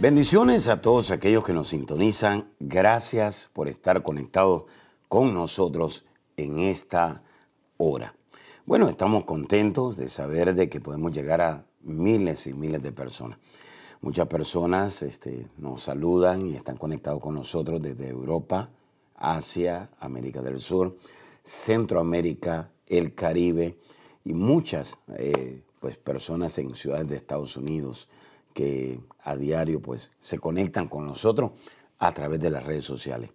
Bendiciones a todos aquellos que nos sintonizan. Gracias por estar conectados con nosotros en esta hora. Bueno, estamos contentos de saber de que podemos llegar a miles y miles de personas. Muchas personas este, nos saludan y están conectados con nosotros desde Europa, Asia, América del Sur, Centroamérica, el Caribe y muchas eh, pues, personas en ciudades de Estados Unidos, que a diario pues se conectan con nosotros a través de las redes sociales.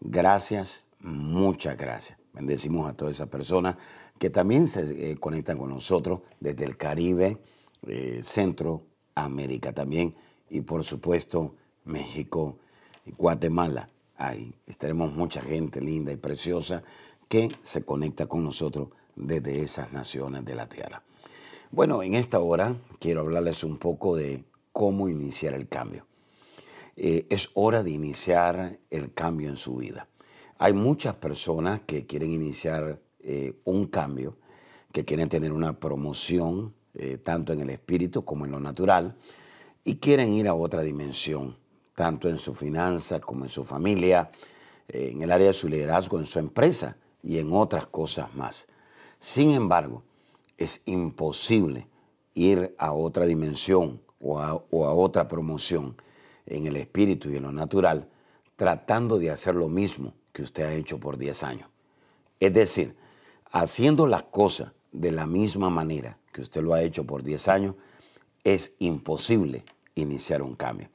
Gracias, muchas gracias. Bendecimos a todas esas personas que también se eh, conectan con nosotros desde el Caribe, eh, Centroamérica también y por supuesto México y Guatemala. Ahí estaremos mucha gente linda y preciosa que se conecta con nosotros desde esas naciones de la tierra. Bueno, en esta hora quiero hablarles un poco de cómo iniciar el cambio. Eh, es hora de iniciar el cambio en su vida. Hay muchas personas que quieren iniciar eh, un cambio, que quieren tener una promoción, eh, tanto en el espíritu como en lo natural, y quieren ir a otra dimensión, tanto en su finanza como en su familia, en el área de su liderazgo, en su empresa y en otras cosas más. Sin embargo, es imposible ir a otra dimensión o a, otra promoción en el espíritu y en lo natural, tratando de hacer lo mismo que usted ha hecho por 10 años. Es decir, haciendo las cosas de la misma manera que usted lo ha hecho por 10 años, es imposible iniciar un cambio.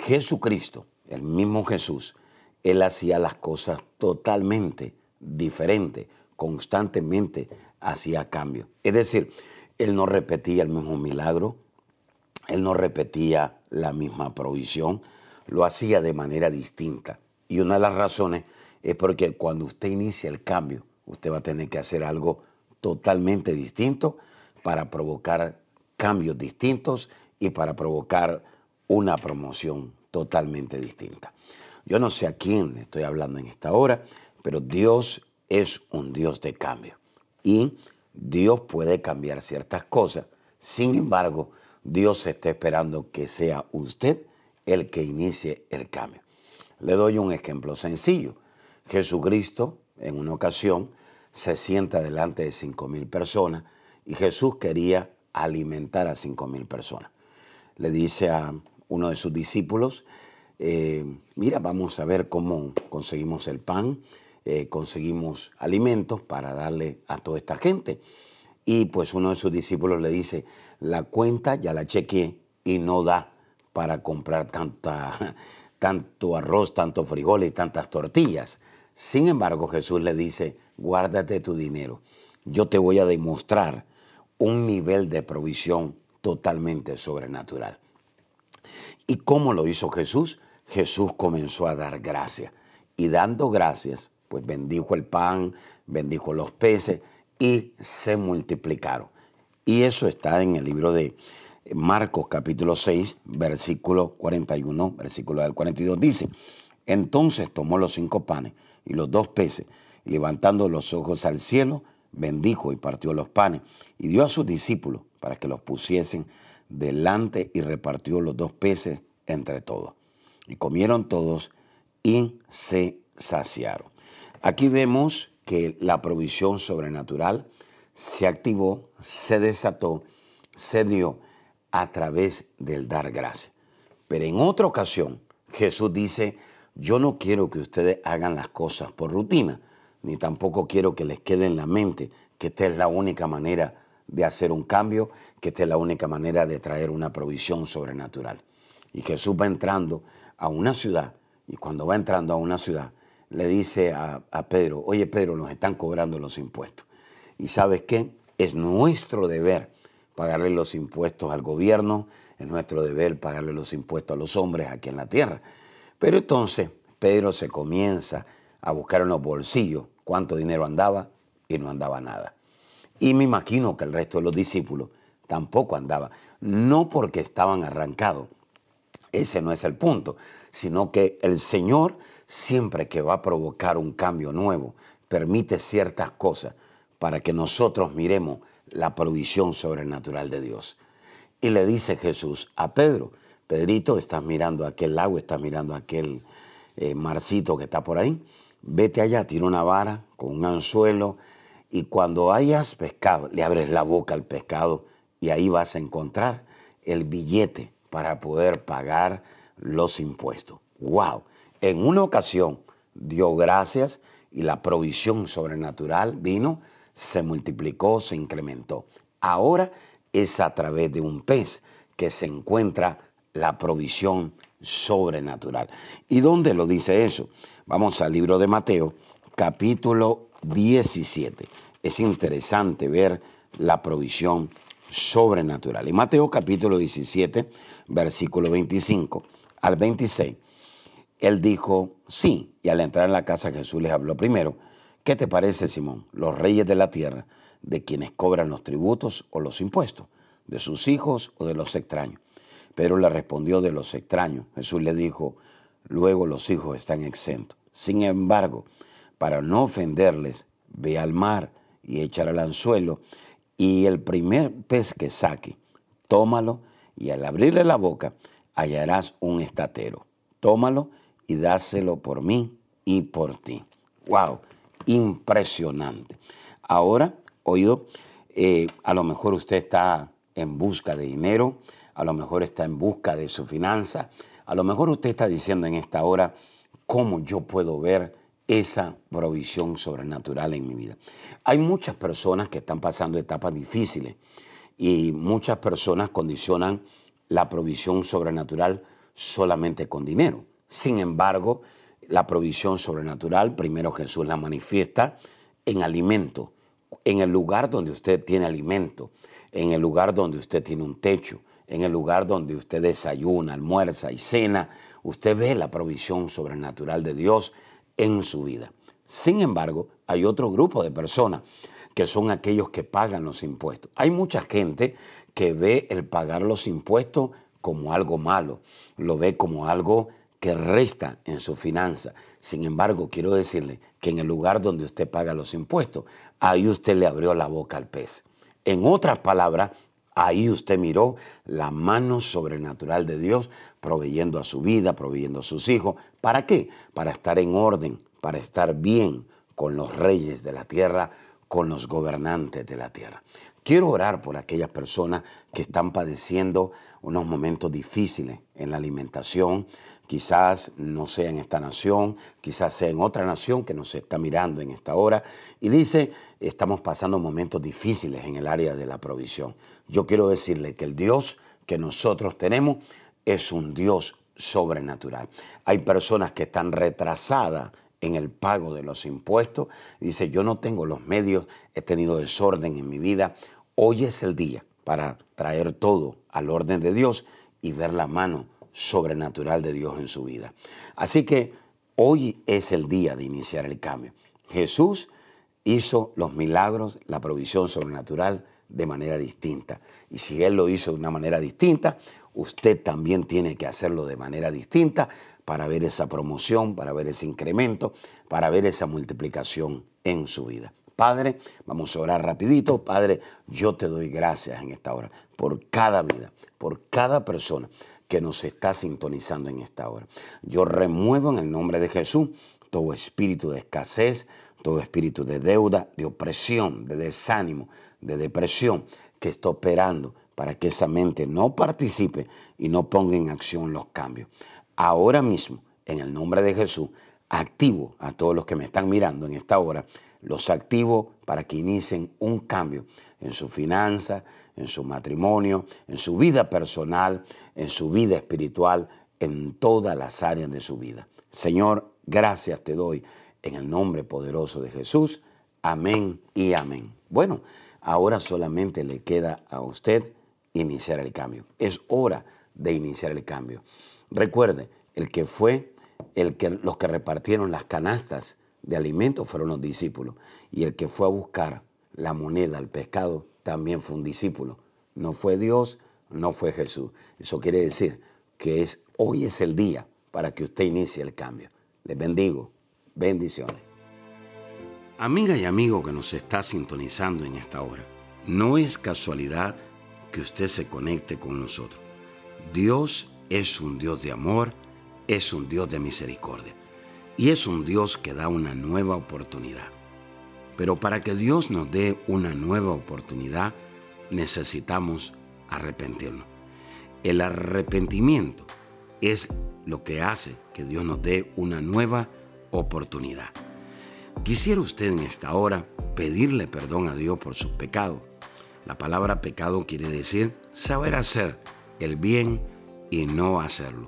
Jesucristo, el mismo Jesús, él hacía las cosas totalmente diferentes, constantemente hacía cambio. Es decir, él no repetía el mismo milagro, él no repetía la misma provisión, lo hacía de manera distinta. Y una de las razones es porque cuando usted inicia el cambio, usted va a tener que hacer algo totalmente distinto para provocar cambios distintos y para provocar una promoción totalmente distinta. Yo no sé a quién estoy hablando en esta hora, pero Dios es un Dios de cambio. Y Dios puede cambiar ciertas cosas. Sin embargo, Dios está esperando que sea usted el que inicie el cambio. Le doy un ejemplo sencillo. Jesucristo en una ocasión se sienta delante de cinco mil personas y Jesús quería alimentar a cinco mil personas. Le dice a uno de sus discípulos, eh, mira, vamos a ver cómo conseguimos el pan, eh, conseguimos alimentos para darle a toda esta gente. Y pues uno de sus discípulos le dice, la cuenta ya la chequeé y no da para comprar tanta, tanto arroz, tanto frijoles y tantas tortillas. Sin embargo, Jesús le dice, guárdate tu dinero. Yo te voy a demostrar un nivel de provisión totalmente sobrenatural. ¿Y cómo lo hizo Jesús? Jesús comenzó a dar gracias. Y dando gracias, pues bendijo el pan, bendijo los peces y se multiplicaron. Y eso está en el libro de Marcos capítulo 6, versículo 41, versículo del 42. Dice, entonces tomó los cinco panes y los dos peces, y levantando los ojos al cielo, bendijo y partió los panes, y dio a sus discípulos para que los pusiesen delante y repartió los dos peces entre todos. Y comieron todos y se saciaron. Aquí vemos que la provisión sobrenatural se activó, se desató, se dio a través del dar gracias. Pero en otra ocasión, Jesús dice, yo no quiero que ustedes hagan las cosas por rutina, ni tampoco quiero que les quede en la mente que esta es la única manera de hacer un cambio, que esta es la única manera de traer una provisión sobrenatural. Y Jesús va entrando a una ciudad, y cuando va entrando a una ciudad, le dice a, Pedro, oye Pedro, nos están cobrando los impuestos. Y sabes qué? Es nuestro deber pagarle los impuestos al gobierno, es nuestro deber pagarle los impuestos a los hombres aquí en la tierra. Pero entonces Pedro se comienza a buscar en los bolsillos cuánto dinero andaba y no andaba nada. Y me imagino que el resto de los discípulos tampoco andaba, no porque estaban arrancados, ese no es el punto, sino que el Señor siempre que va a provocar un cambio nuevo, permite ciertas cosas para que nosotros miremos la provisión sobrenatural de Dios. Y le dice Jesús a Pedro, Pedrito, estás mirando aquel lago, estás mirando aquel eh, marcito que está por ahí, vete allá, tira una vara con un anzuelo y cuando hayas pescado, le abres la boca al pescado y ahí vas a encontrar el billete para poder pagar los impuestos. ¡Wow! En una ocasión dio gracias y la provisión sobrenatural vino, se multiplicó, se incrementó. Ahora es a través de un pez que se encuentra la provisión sobrenatural. ¿Y dónde lo dice eso? Vamos al libro de Mateo, capítulo 17. Es interesante ver la provisión sobrenatural. En Mateo capítulo 17, versículo 25 al 26, él dijo, sí, y al entrar en la casa Jesús les habló primero, ¿qué te parece, Simón? Los reyes de la tierra, de quienes cobran los tributos o los impuestos, de sus hijos o de los extraños. Pedro le respondió de los extraños. Jesús le dijo, luego los hijos están exentos. Sin embargo, para no ofenderles, ve al mar y échale al anzuelo, y el primer pez que saque, tómalo, y al abrirle la boca hallarás un estatero. Tómalo y dáselo por mí y por ti. ¡Wow! Impresionante. Ahora, oído, eh, a lo mejor usted está en busca de dinero, a lo mejor está en busca de su finanza, a lo mejor usted está diciendo en esta hora, ¿cómo yo puedo ver esa provisión sobrenatural en mi vida? Hay muchas personas que están pasando etapas difíciles y muchas personas condicionan la provisión sobrenatural solamente con dinero. Sin embargo, la provisión sobrenatural, primero Jesús la manifiesta en alimento, en el lugar donde usted tiene alimento, en el lugar donde usted tiene un techo, en el lugar donde usted desayuna, almuerza y cena, usted ve la provisión sobrenatural de Dios en su vida. Sin embargo, hay otro grupo de personas que son aquellos que pagan los impuestos. Hay mucha gente que ve el pagar los impuestos como algo malo, lo ve como algo que resta en su finanza. Sin embargo, quiero decirle que en el lugar donde usted paga los impuestos, ahí usted le abrió la boca al pez. En otras palabras, Ahí usted miró la mano sobrenatural de Dios proveyendo a su vida, proveyendo a sus hijos. ¿Para qué? Para estar en orden, para estar bien con los reyes de la tierra, con los gobernantes de la tierra. Quiero orar por aquellas personas que están padeciendo unos momentos difíciles en la alimentación, quizás no sea en esta nación, quizás sea en otra nación que nos está mirando en esta hora, y dice, estamos pasando momentos difíciles en el área de la provisión. Yo quiero decirle que el Dios que nosotros tenemos es un Dios sobrenatural. Hay personas que están retrasadas en el pago de los impuestos. Dice, yo no tengo los medios, he tenido desorden en mi vida, Hoy es el día para traer todo al orden de Dios y ver la mano sobrenatural de Dios en su vida. Así que hoy es el día de iniciar el cambio. Jesús hizo los milagros, la provisión sobrenatural de manera distinta. Y si Él lo hizo de una manera distinta, usted también tiene que hacerlo de manera distinta para ver esa promoción, para ver ese incremento, para ver esa multiplicación en su vida. Padre, vamos a orar rapidito. Padre, yo te doy gracias en esta hora por cada vida, por cada persona que nos está sintonizando en esta hora. Yo remuevo en el nombre de Jesús todo espíritu de escasez, todo espíritu de deuda, de opresión, de desánimo, de depresión que está operando para que esa mente no participe y no ponga en acción los cambios. Ahora mismo, en el nombre de Jesús, activo a todos los que me están mirando en esta hora los activo para que inicien un cambio en su finanza, en su matrimonio, en su vida personal, en su vida espiritual, en todas las áreas de su vida. Señor, gracias te doy en el nombre poderoso de Jesús. Amén y amén. Bueno, ahora solamente le queda a usted iniciar el cambio. Es hora de iniciar el cambio. Recuerde, el que fue, el que, los que repartieron las canastas de alimentos fueron los discípulos. Y el que fue a buscar la moneda, el pescado, también fue un discípulo. No fue Dios, no fue Jesús. Eso quiere decir que es, hoy es el día para que usted inicie el cambio. Les bendigo. Bendiciones. Amiga y amigo que nos está sintonizando en esta hora, no es casualidad que usted se conecte con nosotros. Dios es un Dios de amor, es un Dios de misericordia y es un Dios que da una nueva oportunidad. Pero para que Dios nos dé una nueva oportunidad, necesitamos arrepentirnos. El arrepentimiento es lo que hace que Dios nos dé una nueva oportunidad. Quisiera usted en esta hora pedirle perdón a Dios por sus pecados. La palabra pecado quiere decir saber hacer el bien y no hacerlo.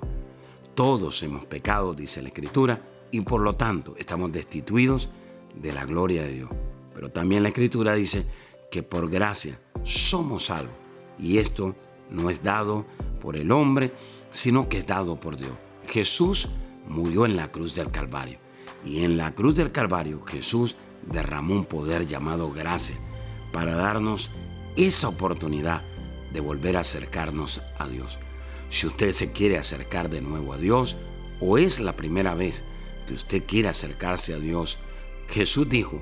Todos hemos pecado, dice la Escritura, y por lo tanto estamos destituidos de la gloria de Dios. Pero también la Escritura dice que por gracia somos salvos. Y esto no es dado por el hombre, sino que es dado por Dios. Jesús murió en la cruz del Calvario. Y en la cruz del Calvario Jesús derramó un poder llamado gracia para darnos esa oportunidad de volver a acercarnos a Dios. Si usted se quiere acercar de nuevo a Dios o es la primera vez que usted quiere acercarse a Dios, Jesús dijo,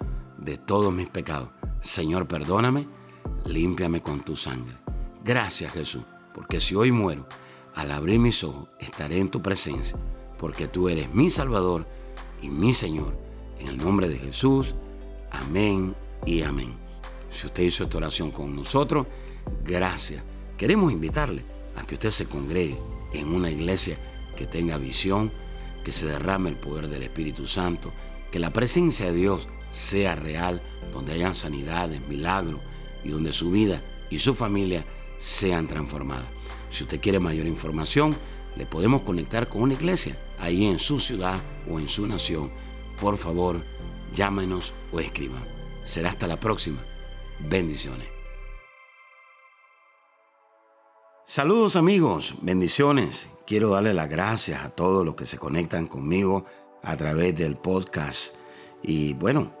de todos mis pecados. Señor, perdóname, límpiame con tu sangre. Gracias Jesús, porque si hoy muero, al abrir mis ojos estaré en tu presencia, porque tú eres mi Salvador y mi Señor. En el nombre de Jesús, amén y amén. Si usted hizo esta oración con nosotros, gracias. Queremos invitarle a que usted se congregue en una iglesia que tenga visión, que se derrame el poder del Espíritu Santo, que la presencia de Dios sea real, donde hayan sanidades, milagros y donde su vida y su familia sean transformadas. Si usted quiere mayor información, le podemos conectar con una iglesia ahí en su ciudad o en su nación. Por favor, llámenos o escriban. Será hasta la próxima. Bendiciones. Saludos amigos, bendiciones. Quiero darle las gracias a todos los que se conectan conmigo a través del podcast. Y bueno,